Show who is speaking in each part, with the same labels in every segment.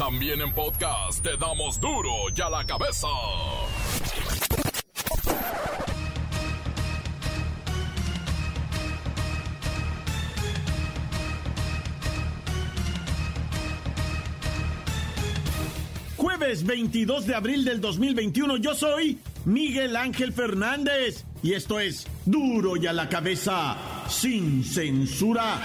Speaker 1: También en podcast te damos duro y a la cabeza.
Speaker 2: Jueves 22 de abril del 2021, yo soy Miguel Ángel Fernández y esto es duro y a la cabeza sin censura.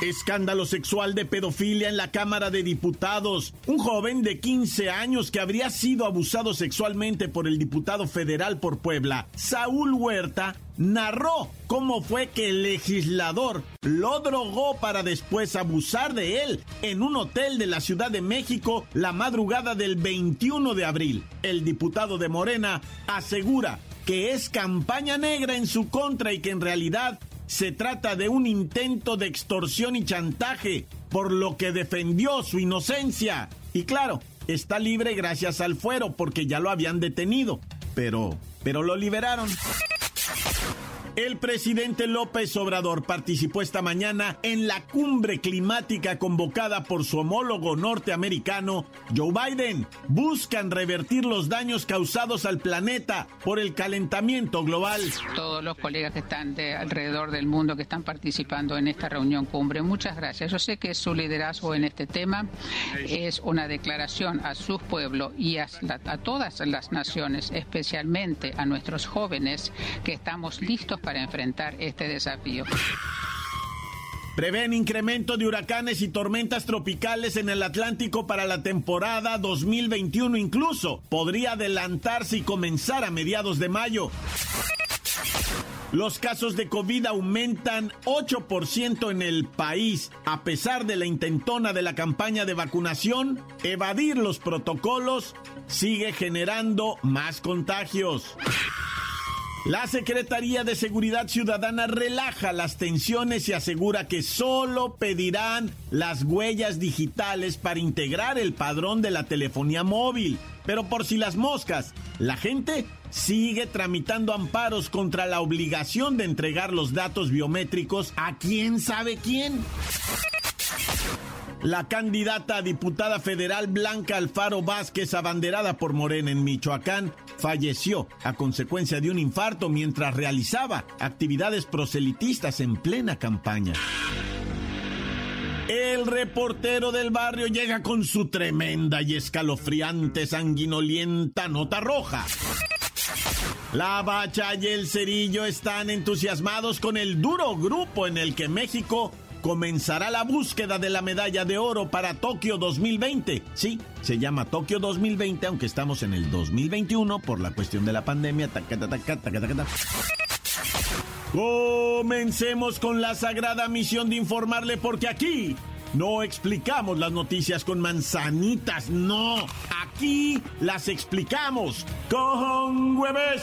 Speaker 2: Escándalo sexual de pedofilia en la Cámara de Diputados. Un joven de 15 años que habría sido abusado sexualmente por el diputado federal por Puebla, Saúl Huerta, narró cómo fue que el legislador lo drogó para después abusar de él en un hotel de la Ciudad de México la madrugada del 21 de abril. El diputado de Morena asegura que es campaña negra en su contra y que en realidad se trata de un intento de extorsión y chantaje, por lo que defendió su inocencia. Y claro, está libre gracias al fuero porque ya lo habían detenido, pero pero lo liberaron. El presidente López Obrador participó esta mañana en la cumbre climática convocada por su homólogo norteamericano, Joe Biden. Buscan revertir los daños causados al planeta por el calentamiento global.
Speaker 3: Todos los colegas que están de alrededor del mundo que están participando en esta reunión cumbre, muchas gracias. Yo sé que su liderazgo en este tema es una declaración a sus pueblos y a, a todas las naciones, especialmente a nuestros jóvenes, que estamos listos para enfrentar este desafío.
Speaker 2: Prevén incremento de huracanes y tormentas tropicales en el Atlántico para la temporada 2021 incluso. Podría adelantarse y comenzar a mediados de mayo. Los casos de COVID aumentan 8% en el país. A pesar de la intentona de la campaña de vacunación, evadir los protocolos sigue generando más contagios. La Secretaría de Seguridad Ciudadana relaja las tensiones y asegura que solo pedirán las huellas digitales para integrar el padrón de la telefonía móvil. Pero por si las moscas, la gente sigue tramitando amparos contra la obligación de entregar los datos biométricos a quién sabe quién. La candidata a diputada federal Blanca Alfaro Vázquez, abanderada por Morena en Michoacán, falleció a consecuencia de un infarto mientras realizaba actividades proselitistas en plena campaña. El reportero del barrio llega con su tremenda y escalofriante sanguinolienta nota roja. La Bacha y el Cerillo están entusiasmados con el duro grupo en el que México comenzará la búsqueda de la medalla de oro para Tokio 2020. Sí, se llama Tokio 2020, aunque estamos en el 2021 por la cuestión de la pandemia. Comencemos con la sagrada misión de informarle porque aquí no explicamos las noticias con manzanitas, no. Aquí las explicamos con hueves.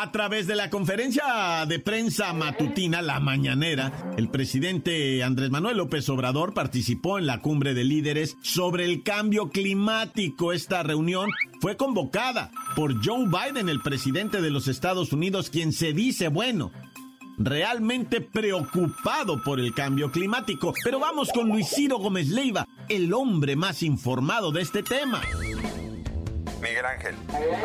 Speaker 2: A través de la conferencia de prensa matutina, la mañanera, el presidente Andrés Manuel López Obrador participó en la cumbre de líderes sobre el cambio climático. Esta reunión fue convocada por Joe Biden, el presidente de los Estados Unidos, quien se dice, bueno, realmente preocupado por el cambio climático. Pero vamos con Luis Ciro Gómez Leiva, el hombre más informado de este tema.
Speaker 4: Miguel Ángel,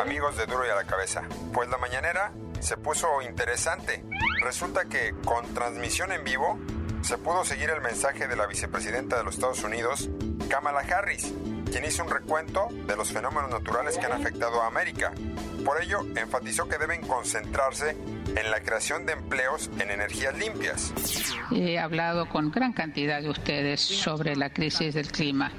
Speaker 4: amigos de Duro y a la Cabeza. Pues la mañanera se puso interesante. Resulta que con transmisión en vivo se pudo seguir el mensaje de la vicepresidenta de los Estados Unidos, Kamala Harris, quien hizo un recuento de los fenómenos naturales que han afectado a América. Por ello, enfatizó que deben concentrarse en la creación de empleos en energías limpias.
Speaker 3: He hablado con gran cantidad de ustedes sobre la crisis del clima.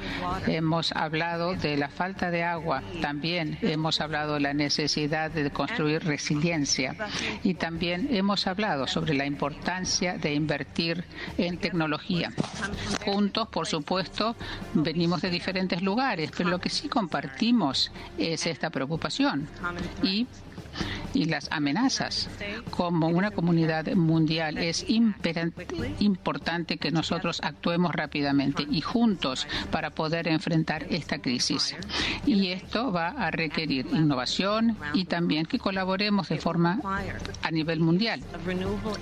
Speaker 3: Hemos hablado de la falta de agua. También hemos hablado de la necesidad de construir resiliencia. Y también hemos hablado sobre la importancia de invertir en tecnología. Juntos, por supuesto, venimos de diferentes lugares, pero lo que sí compartimos es esta preocupación. Y y las amenazas como una comunidad mundial es importante que nosotros actuemos rápidamente y juntos para poder enfrentar esta crisis. Y esto va a requerir innovación y también que colaboremos de forma a nivel mundial.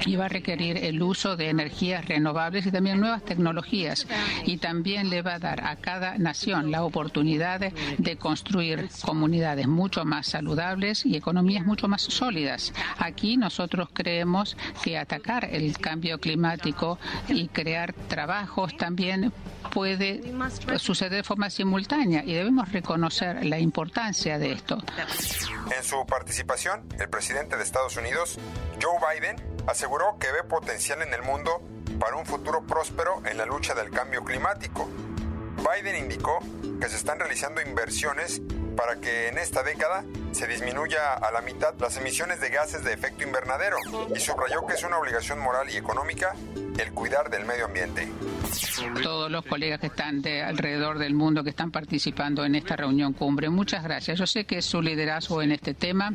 Speaker 3: Y va a requerir el uso de energías renovables y también nuevas tecnologías. Y también le va a dar a cada nación la oportunidad de construir comunidades mucho más saludables y economías mucho más sólidas. Aquí nosotros creemos que atacar el cambio climático y crear trabajos también puede suceder de forma simultánea y debemos reconocer la importancia de esto.
Speaker 4: En su participación, el presidente de Estados Unidos, Joe Biden, aseguró que ve potencial en el mundo para un futuro próspero en la lucha del cambio climático. Biden indicó que se están realizando inversiones para que en esta década se disminuya a la mitad las emisiones de gases de efecto invernadero y subrayó que es una obligación moral y económica el cuidar del medio ambiente.
Speaker 3: Todos los colegas que están de alrededor del mundo que están participando en esta reunión cumbre, muchas gracias. Yo sé que su liderazgo en este tema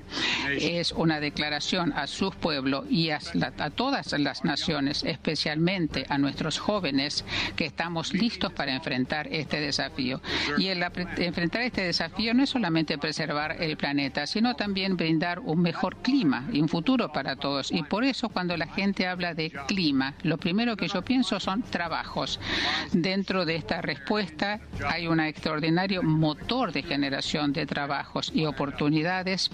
Speaker 3: es una declaración a sus pueblos y a, a todas las naciones, especialmente a nuestros jóvenes, que estamos listos para enfrentar este desafío. Y el enfrentar este desafío no es solamente preservar el planeta, sino también brindar un mejor clima y un futuro para todos. Y por eso cuando la gente habla de clima, lo primero que yo pienso son trabajos. Dentro de esta respuesta hay un extraordinario motor de generación de trabajos y oportunidades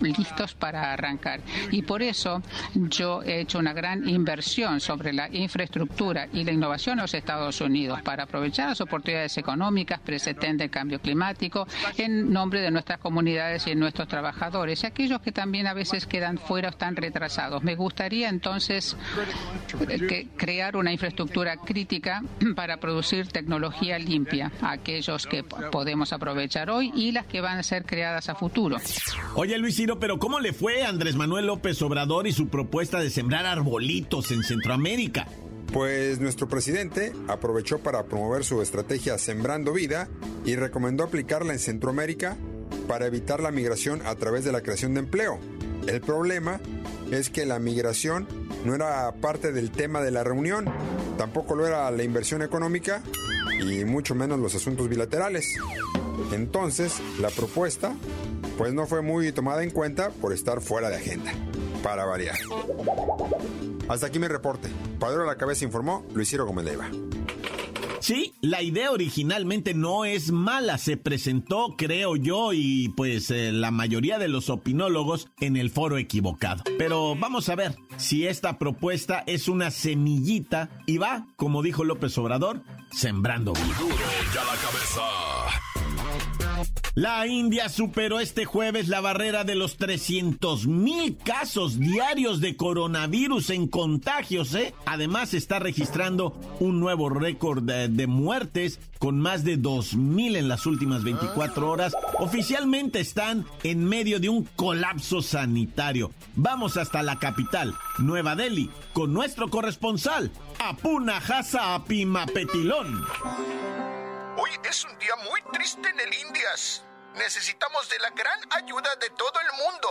Speaker 3: listos para arrancar. Y por eso yo he hecho una gran inversión sobre la infraestructura y la innovación en los Estados Unidos para aprovechar las oportunidades económicas presentes del cambio climático en nombre de nuestras comunidades y de nuestros trabajadores y aquellos que también a veces quedan fuera o están retrasados. Me gustaría entonces que crear una infraestructura crítica para producir tecnología limpia, aquellos que podemos aprovechar hoy y las que van a ser creadas a futuro.
Speaker 2: Oye, Luis Pero ¿cómo le fue Andrés Manuel López Obrador y su propuesta de sembrar arbolitos en Centroamérica?
Speaker 4: Pues nuestro presidente aprovechó para promover su estrategia Sembrando Vida y recomendó aplicarla en Centroamérica para evitar la migración a través de la creación de empleo. El problema es que la migración no era parte del tema de la reunión, tampoco lo era la inversión económica y mucho menos los asuntos bilaterales. Entonces, la propuesta pues no fue muy tomada en cuenta por estar fuera de agenda, para variar. Hasta aquí mi reporte. Padre a la cabeza informó Luis Ciro Gómez Leiva.
Speaker 2: Sí, la idea originalmente no es mala, se presentó, creo yo, y pues eh, la mayoría de los opinólogos en el foro equivocado. Pero vamos a ver si esta propuesta es una semillita y va, como dijo López Obrador, sembrando
Speaker 1: Duro ya la cabeza.
Speaker 2: La India superó este jueves la barrera de los 300 mil casos diarios de coronavirus en contagios. ¿eh? Además está registrando un nuevo récord de, muertes con más de 2 mil en las últimas 24 horas. Oficialmente están en medio de un colapso sanitario. Vamos hasta la capital, Nueva Delhi, con nuestro corresponsal, Apuna Hasa Apimapetilón.
Speaker 5: Hoy es un día muy triste en el Indias. Necesitamos de la gran ayuda de todo el mundo.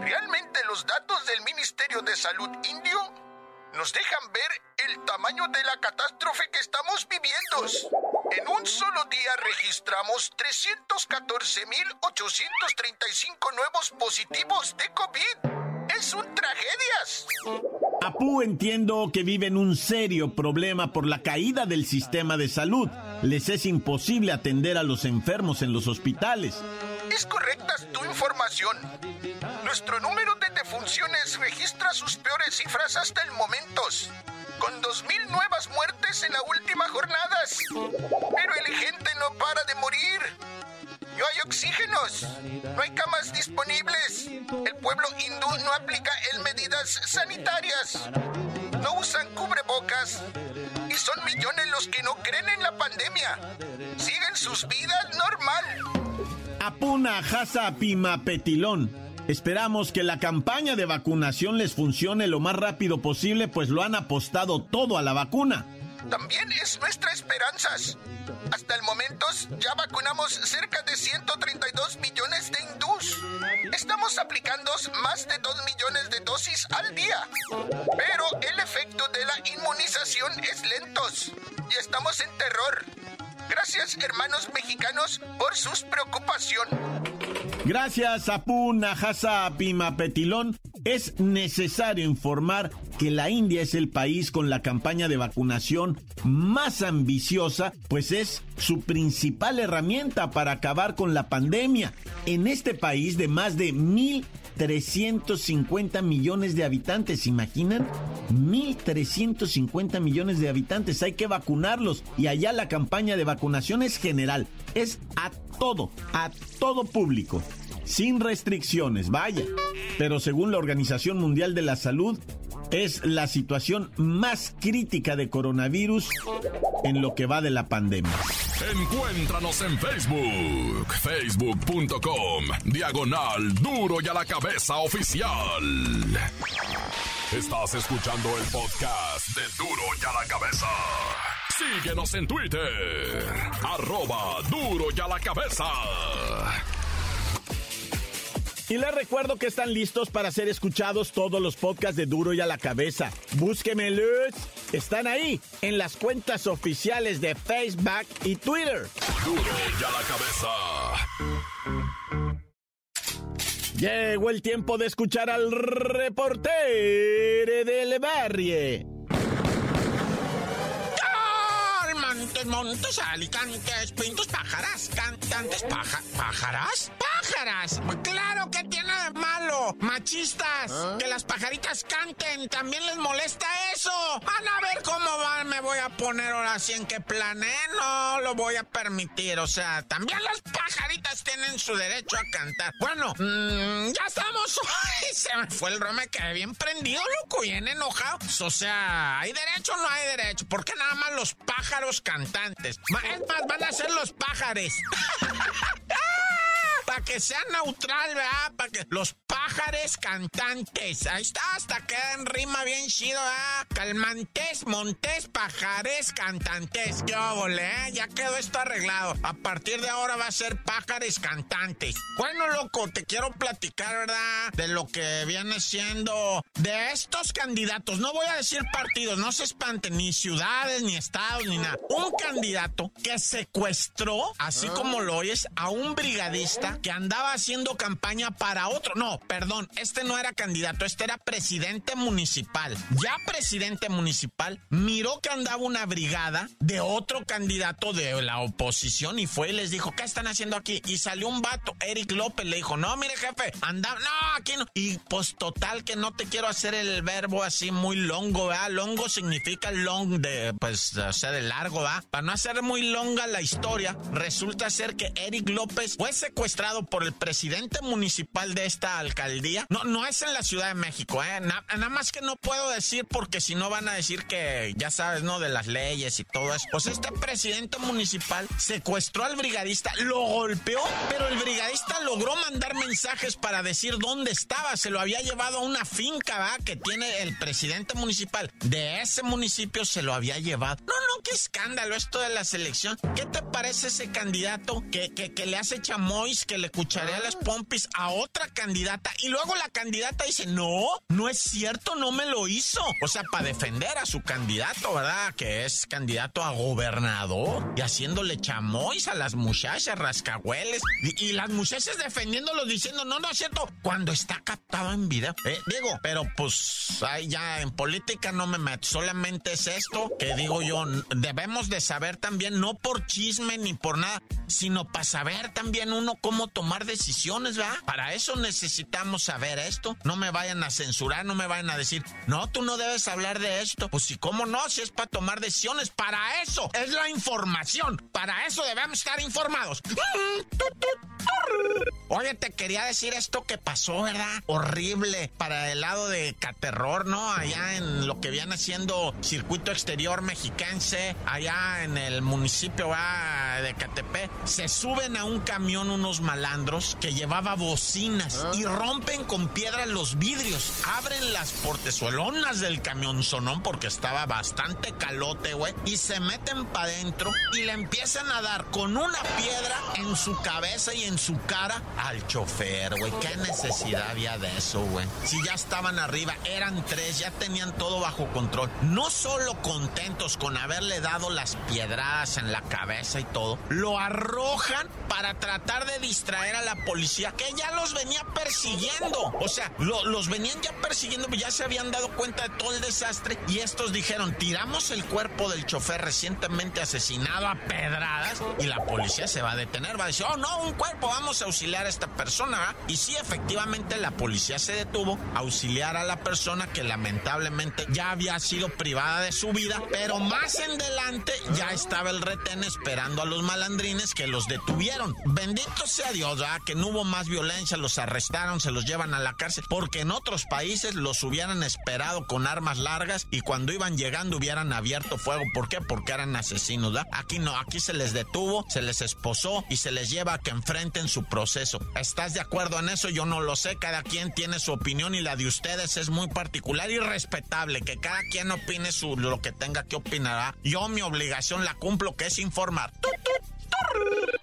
Speaker 5: Realmente los datos del Ministerio de Salud indio nos dejan ver el tamaño de la catástrofe que estamos viviendo. En un solo día registramos 314.835 nuevos positivos de COVID. Es un tragedias.
Speaker 2: Apu entiendo que viven un serio problema por la caída del sistema de salud. Les es imposible atender a los enfermos en los hospitales.
Speaker 5: Es correcta tu información. Nuestro número de defunciones registra sus peores cifras hasta el momento, con 2.000 nuevas muertes en la última jornada. Pero el gente no para de morir. Yo hay oxígenos. No hay camas disponibles. El pueblo hindú no aplica el medidas sanitarias. No usan cubrebocas. Y son millones los que no creen en la pandemia. Siguen sus vidas normal.
Speaker 2: Apuna Hasa Pima Petilón. Esperamos que la campaña de vacunación les funcione lo más rápido posible, pues lo han apostado todo a la vacuna.
Speaker 5: También es nuestra esperanza. Hasta el momento ya vacunamos cerca de 132 millones de hindús. Estamos aplicando más de 2 millones de dosis al día. Pero el efecto de la inmunización es lento y estamos en terror. Gracias, hermanos mexicanos, por sus preocupación.
Speaker 2: Gracias, Apu Najasa Petilón. Es necesario informar que la India es el país con la campaña de vacunación más ambiciosa, pues es su principal herramienta para acabar con la pandemia. En este país de más de 1.350 millones de habitantes, ¿imaginan? 1.350 millones de habitantes, hay que vacunarlos y allá la campaña de vacunación es general, es a todo, a todo público sin restricciones, vaya. Pero según la Organización Mundial de la Salud, es la situación más crítica de coronavirus en lo que va de la pandemia.
Speaker 1: Encuéntranos en Facebook, facebook.com, diagonal duro y a la cabeza oficial. Estás escuchando el podcast de duro y a la cabeza. Síguenos en Twitter, arroba duro y a la cabeza.
Speaker 2: Y les recuerdo que están listos para ser escuchados todos los podcasts de Duro y a la Cabeza. Búsquemelos. Están ahí, en las cuentas oficiales de Facebook y Twitter.
Speaker 1: Duro y a
Speaker 2: la Cabeza. Llegó el tiempo de escuchar al reportero del barrio.
Speaker 6: Montes, montes, alicantes, pintos, pájaras, cantantes, paja, pájaras, pájaras. Claro que tiene de malo, machistas, que las pajaritas canten, también les molesta eso. Van a ver cómo van, me voy a poner ahora sí en qué plan, ¿eh? No lo voy a permitir, o sea, también las pajaritas tienen su derecho a cantar. Bueno, mmm, ya estamos. Se me fue el rome, quedé bien prendido, loco, bien enojado. O sea, ¿hay derecho o no hay derecho? ¿Por qué nada más los pájaros cantantes? Es más, van a ser los pájaros. Para que sea neutral, ¿verdad? Para que los pájaros cantantes. Ahí está, hasta queda en rima bien chido, ¿verdad? Calmantes, montes, pajares, cantantes. Qué óvole, ¿eh? Ya quedó esto arreglado. A partir de ahora va a ser pájaros cantantes. Bueno, loco, te quiero platicar, ¿verdad? De lo que viene siendo de estos candidatos. No voy a decir partidos, no se espanten, ni ciudades, ni estados, ni nada. Un candidato que secuestró, así como lo oyes, a un brigadista que andaba haciendo campaña para otro. No, perdón, este no era candidato, este era presidente municipal. Ya presidente municipal miró que andaba una brigada de otro candidato de la oposición y fue y les dijo, ¿qué están haciendo aquí? Y salió un vato, Eric López, le dijo, no, mire jefe, anda, no, aquí no. Y pues total que no te quiero hacer el verbo así muy longo, ¿verdad? Longo significa long de, pues, o sea, de largo, ¿verdad? Para no hacer muy longa la historia, resulta ser que Eric López fue secuestrado por el presidente municipal de esta alcaldía. No, no es en la Ciudad de México, ¿eh? nada más que no puedo decir porque si no van a decir que, ya sabes, ¿no? De las leyes y todo eso. Pues este presidente municipal secuestró al brigadista, lo golpeó, pero el brigadista logró mandar mensajes para decir dónde estaba. Se lo había llevado a una finca, ¿va? Que tiene el presidente municipal de ese municipio, se lo había llevado. No, no, qué escándalo esto de la selección. ¿Qué te parece ese candidato que, que, que le hace chamois, le escucharé a las pompis a otra candidata y luego la candidata dice, no, no es cierto, no me lo hizo. O sea, para defender a su candidato, ¿verdad? Que es candidato a gobernador y haciéndole chamois a las muchachas, rascahueles. Y, las muchachas defendiéndolo diciendo, no, no es cierto, cuando está captado en vida. Eh, digo, pero pues ahí ya en política no me meto, solamente es esto que digo yo, debemos de saber también, no por chisme ni por nada, sino para saber también uno cómo tomar decisiones, ¿verdad? Para eso necesitamos saber esto. No me vayan a censurar, no me vayan a decir, no, tú no debes hablar de esto. Pues si, ¿cómo no? Si es para tomar decisiones, para eso es la información. Para eso debemos estar informados. Oye, te quería decir esto que pasó, ¿verdad? Horrible para el lado de Caterror, ¿no? Allá en lo que viene siendo circuito exterior mexiquense, allá en el municipio de Catepec, se suben a un camión unos malandros que llevaba bocinas y rompen con piedras los vidrios, abren las portezuelonas del camión sonón porque estaba bastante calote, güey, y se meten para adentro y le empiezan a dar con una piedra en su cabeza y en su cara al chofer, güey. ¿Qué necesidad había de eso, güey? Si ya estaban arriba, eran tres, ya tenían todo bajo control. No solo contentos con haberle dado las piedradas en la cabeza y todo, lo arrojan para tratar de distraer a la policía que ya los venía persiguiendo. O sea, los venían ya persiguiendo, ya se habían dado cuenta de todo el desastre y estos dijeron, tiramos el cuerpo del chofer recientemente asesinado a pedradas y la policía se va a detener, va a decir, oh no, un cuerpo, vamos a auxiliar a esta persona. Y sí, efectivamente la policía se detuvo a auxiliar a la persona que lamentablemente ya había sido privada de su vida, pero más en adelante ya estaba el retén esperando a los malandrines que los detuvieron. Bendito sea Que no hubo más violencia, los arrestaron, se los llevan a la cárcel, porque en otros países los hubieran esperado con armas largas y cuando iban llegando hubieran abierto fuego. ¿Por qué? Porque eran asesinos, ¿verdad? Aquí no, aquí se les detuvo, se les esposó y se les lleva a que enfrenten su proceso. ¿Estás de acuerdo en eso? Yo no lo sé, cada quien tiene su opinión y la de ustedes es muy particular y respetable, que cada quien opine su, lo que tenga que opinar. Yo mi obligación la cumplo, que es informar.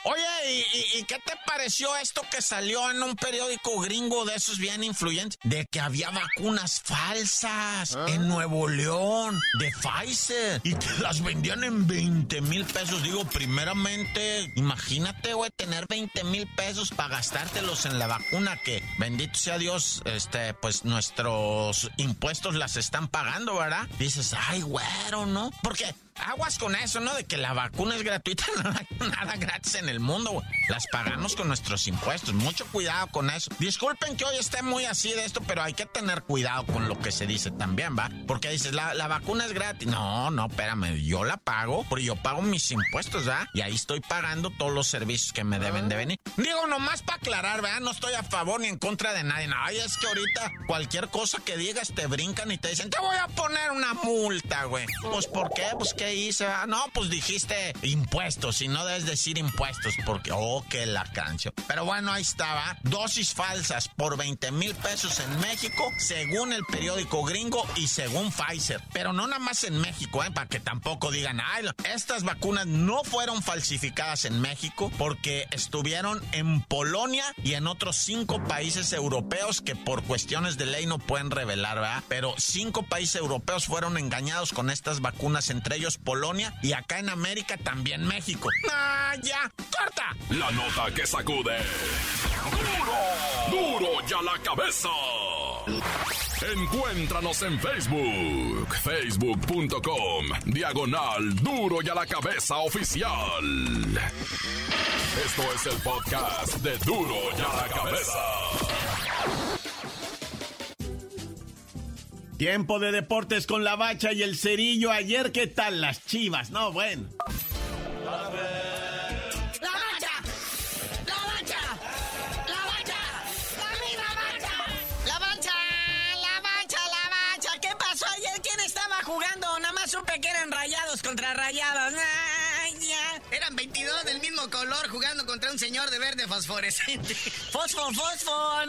Speaker 6: Oye, ¿y, qué te pareció esto que salió en un periódico gringo de esos bien influyentes? De que había vacunas falsas ah. en Nuevo León, de Pfizer, y que las vendían en 20 mil pesos. Digo, primeramente, imagínate, güey, tener 20 mil pesos para gastártelos en la vacuna que, bendito sea Dios, este, pues nuestros impuestos las están pagando, ¿verdad? Dices, ay, güero, ¿no? Porque aguas con eso, ¿no? De que la vacuna es gratuita, nada, gratis en el mundo, Las pagamos con nuestros impuestos. Mucho cuidado con eso. Disculpen que hoy esté muy así de esto, pero hay que tener cuidado con lo que se dice también, ¿va? Porque dices, la, vacuna es gratis. No, no, espérame, yo la pago, porque yo pago mis impuestos, ¿va? Y ahí estoy pagando todos los servicios que me deben de venir. Digo, nomás para aclarar, ¿verdad? No estoy a favor ni en contra de nadie. No, ay, es que ahorita cualquier cosa que digas te brincan y te dicen, te voy a poner una multa, güey. Pues, ¿por qué? Pues, ¿qué hice? Ah, no, pues dijiste impuestos y no debes decir impuestos porque, oh, que la canción. Pero bueno, ahí estaba. Dosis falsas por 20 mil pesos en México, según el periódico gringo y según Pfizer. Pero no nada más en México, ¿eh? Para que tampoco digan, ay, estas vacunas no fueron falsificadas en México porque estuvieron en Polonia y en otros cinco países europeos que por cuestiones de ley no pueden revelar, ¿verdad? Pero cinco países europeos fueron engañados con estas vacunas, entre ellos Polonia y acá en América también México. ¡Ah, ya! ¡Corta!
Speaker 1: La nota que sacude. ¡Duro! ¡Duro ya la cabeza! Encuéntranos en Facebook, facebook.com, diagonal duro y a la cabeza oficial. Esto es el podcast de duro y a la cabeza.
Speaker 2: Tiempo de deportes con la bacha y el cerillo. Ayer, ¿qué tal las chivas? No, bueno.
Speaker 7: contra rayados.
Speaker 8: Eran 22 del mismo color jugando contra un señor de verde fosforescente.
Speaker 7: Fosfo, fosfo,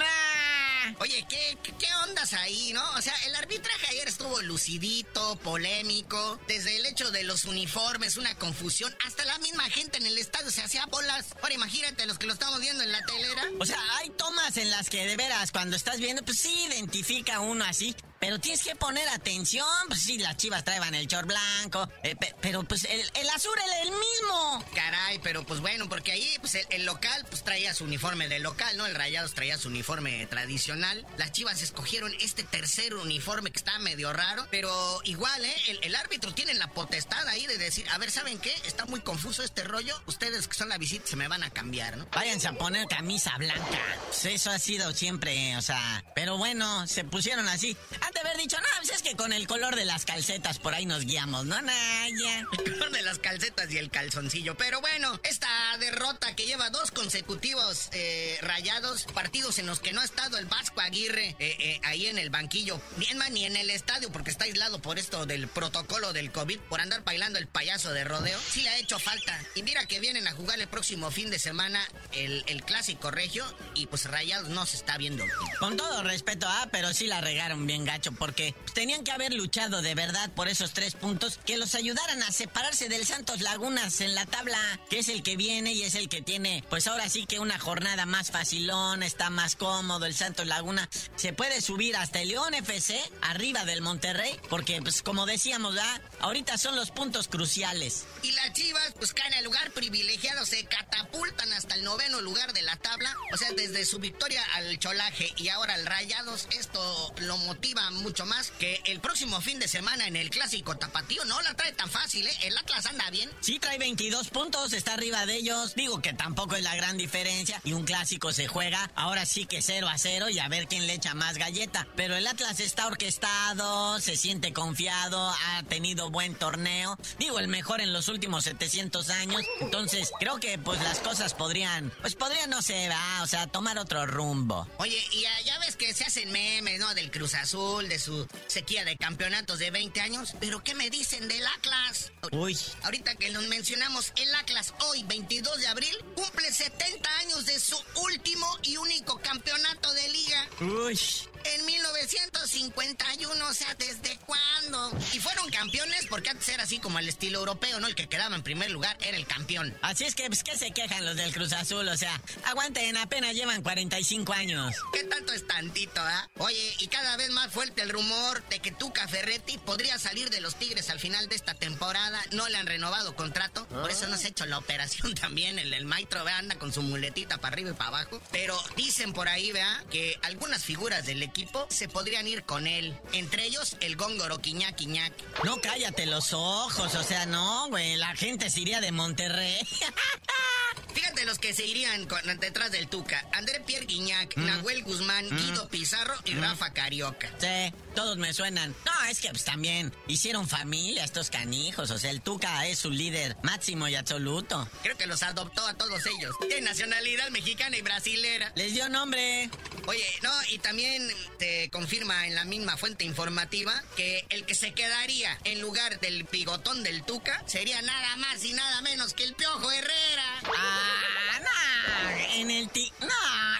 Speaker 8: Oye, ¿qué, ¿qué ondas ahí, no? O sea, el arbitraje ayer estuvo lucidito, polémico. Desde el hecho de los uniformes, una confusión. Hasta la misma gente en el estadio se hacía bolas. Ahora imagínate los que lo estamos viendo en la telera.
Speaker 7: O sea, hay tomas en las que de veras, cuando estás viendo, pues sí identifica uno así. Pero tienes que poner atención. Pues sí, las chivas traían el short blanco, eh, pero pues el, el azul es el mismo.
Speaker 8: Caray, pero pues bueno, porque ahí pues el, local pues traía su uniforme de local, ¿no? El Rayados traía su uniforme tradicional. Las chivas escogieron este tercer uniforme que está medio raro, pero igual, ¿eh? El, el árbitro tiene la potestad ahí de decir, a ver, ¿saben qué? Está muy confuso este rollo. Ustedes que son la visita se me van a cambiar, ¿no?
Speaker 7: Váyanse a poner camisa blanca. Pues eso ha sido siempre, o sea, pero bueno, se pusieron así. Han de haber dicho, no, pues es que con el color de las calcetas por ahí nos guiamos, ¿no? Naya.
Speaker 8: El color de las calcetas y el calzoncillo. Pero bueno, esta derrota que lleva dos consecutivos eh, rayados, partidos en los que no ha estado el Vasco Aguirre eh, eh, ahí en el banquillo, bien más ni en el estadio porque está aislado por esto del protocolo del COVID, por andar bailando el payaso de rodeo, sí le ha hecho falta. Y mira que vienen a jugar el próximo fin de semana el, el clásico regio y pues Rayados no se está viendo.
Speaker 7: Con todo respeto, ah, pero sí la regaron bien gacho porque tenían que haber luchado de verdad por esos tres puntos que los ayudaran a separarse del Santos Lagunas en la tabla, que es el que viene y es el que tiene, pues ahora sí que una jornada más facilón, está más cómodo el Santos Laguna, se puede subir hasta el León FC, arriba del Monterrey, porque pues como decíamos, ¿ah? ahorita son los puntos cruciales.
Speaker 8: Y las Chivas pues caen al lugar privilegiado, se catapultan hasta el noveno lugar de la tabla, o sea, desde su victoria al Cholaje y ahora al Rayados, esto lo motiva mucho más que el próximo fin de semana en el clásico tapatío no la trae tan fácil, ¿eh? El Atlas anda bien.
Speaker 7: Sí, trae 22 puntos, está arriba de ellos. Digo que tampoco es la gran diferencia. Y un clásico se juega, ahora sí que 0 a 0 y a ver quién le echa más galleta. Pero el Atlas está orquestado, se siente confiado, ha tenido buen torneo. Digo, el mejor en los últimos 700 años. Entonces, creo que pues las cosas podrían, pues podrían, no sé, va, o sea, tomar otro rumbo.
Speaker 8: Oye, y ya ves que se hacen memes, ¿no? Del Cruz Azul, de su sequía de campeonatos de 20 años. Pero ¿qué me dicen del Atlas?
Speaker 7: Uy.
Speaker 8: Ahorita que nos mencionamos, el Atlas hoy, 22 de abril, cumple 70 años de su último y único campeonato de liga.
Speaker 7: Uy.
Speaker 8: En 1951, o sea, ¿desde cuándo? Y fueron campeones porque antes era así como el estilo europeo, ¿no? El que quedaba en primer lugar era el campeón.
Speaker 7: Así es que, pues, ¿qué se quejan los del Cruz Azul? O sea, aguanten, apenas llevan 45 años.
Speaker 8: ¿Qué tanto es tantito, ah? Oye, y cada vez más fuerte el rumor de que Tuca Ferretti podría salir de los Tigres al final de esta temporada. No le han renovado contrato, por eso no se ha hecho la operación también. El, el maestro, vea, anda con su muletita para arriba y para abajo. Pero dicen por ahí, vea, que algunas figuras del equipo se podrían ir con él. Entre ellos, el góngoro Quiñac Quiñac.
Speaker 7: No cállate los ojos, o sea, no, güey, la gente se iría de Monterrey.
Speaker 8: Fíjate los que se irían con, detrás del Tuca. André Pierre Guiñac, Nahuel Guzmán, Guido Pizarro y Rafa Carioca.
Speaker 7: Sí, todos me suenan. No, es que pues también hicieron familia estos canijos. O sea, el Tuca es su líder máximo y absoluto.
Speaker 8: Creo que los adoptó a todos ellos. De nacionalidad mexicana y brasilera.
Speaker 7: Les dio nombre.
Speaker 8: Oye, no, y también te confirma en la misma fuente informativa que el que se quedaría en lugar del bigotón del Tuca sería nada más y nada menos que el Piojo Herrera.
Speaker 7: Ah, no, en el ti... No,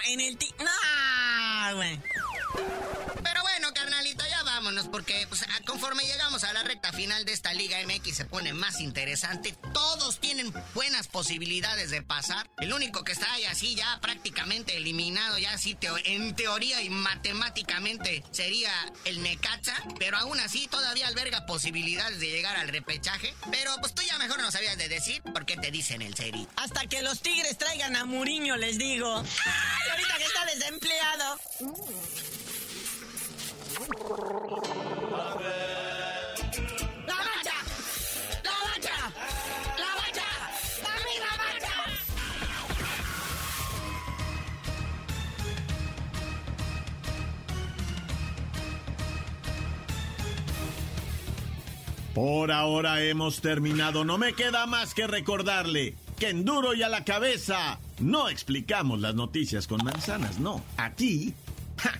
Speaker 7: en el ti... No, güey.
Speaker 8: Vámonos, porque pues, conforme llegamos a la recta final de esta Liga MX se pone más interesante. Todos tienen buenas posibilidades de pasar. El único que está ahí así ya prácticamente eliminado, ya así teo en teoría y matemáticamente sería el Necaxa, pero aún así todavía alberga posibilidades de llegar al repechaje. Pero pues tú ya mejor no sabías de decir por qué te dicen el seri.
Speaker 7: Hasta que los Tigres traigan a Muriño, les digo. ¡Ay, ahorita que está desempleado!
Speaker 2: Por ahora hemos terminado. No me queda más que recordarle que en duro y a la cabeza no explicamos las noticias con manzanas, no. Aquí ja,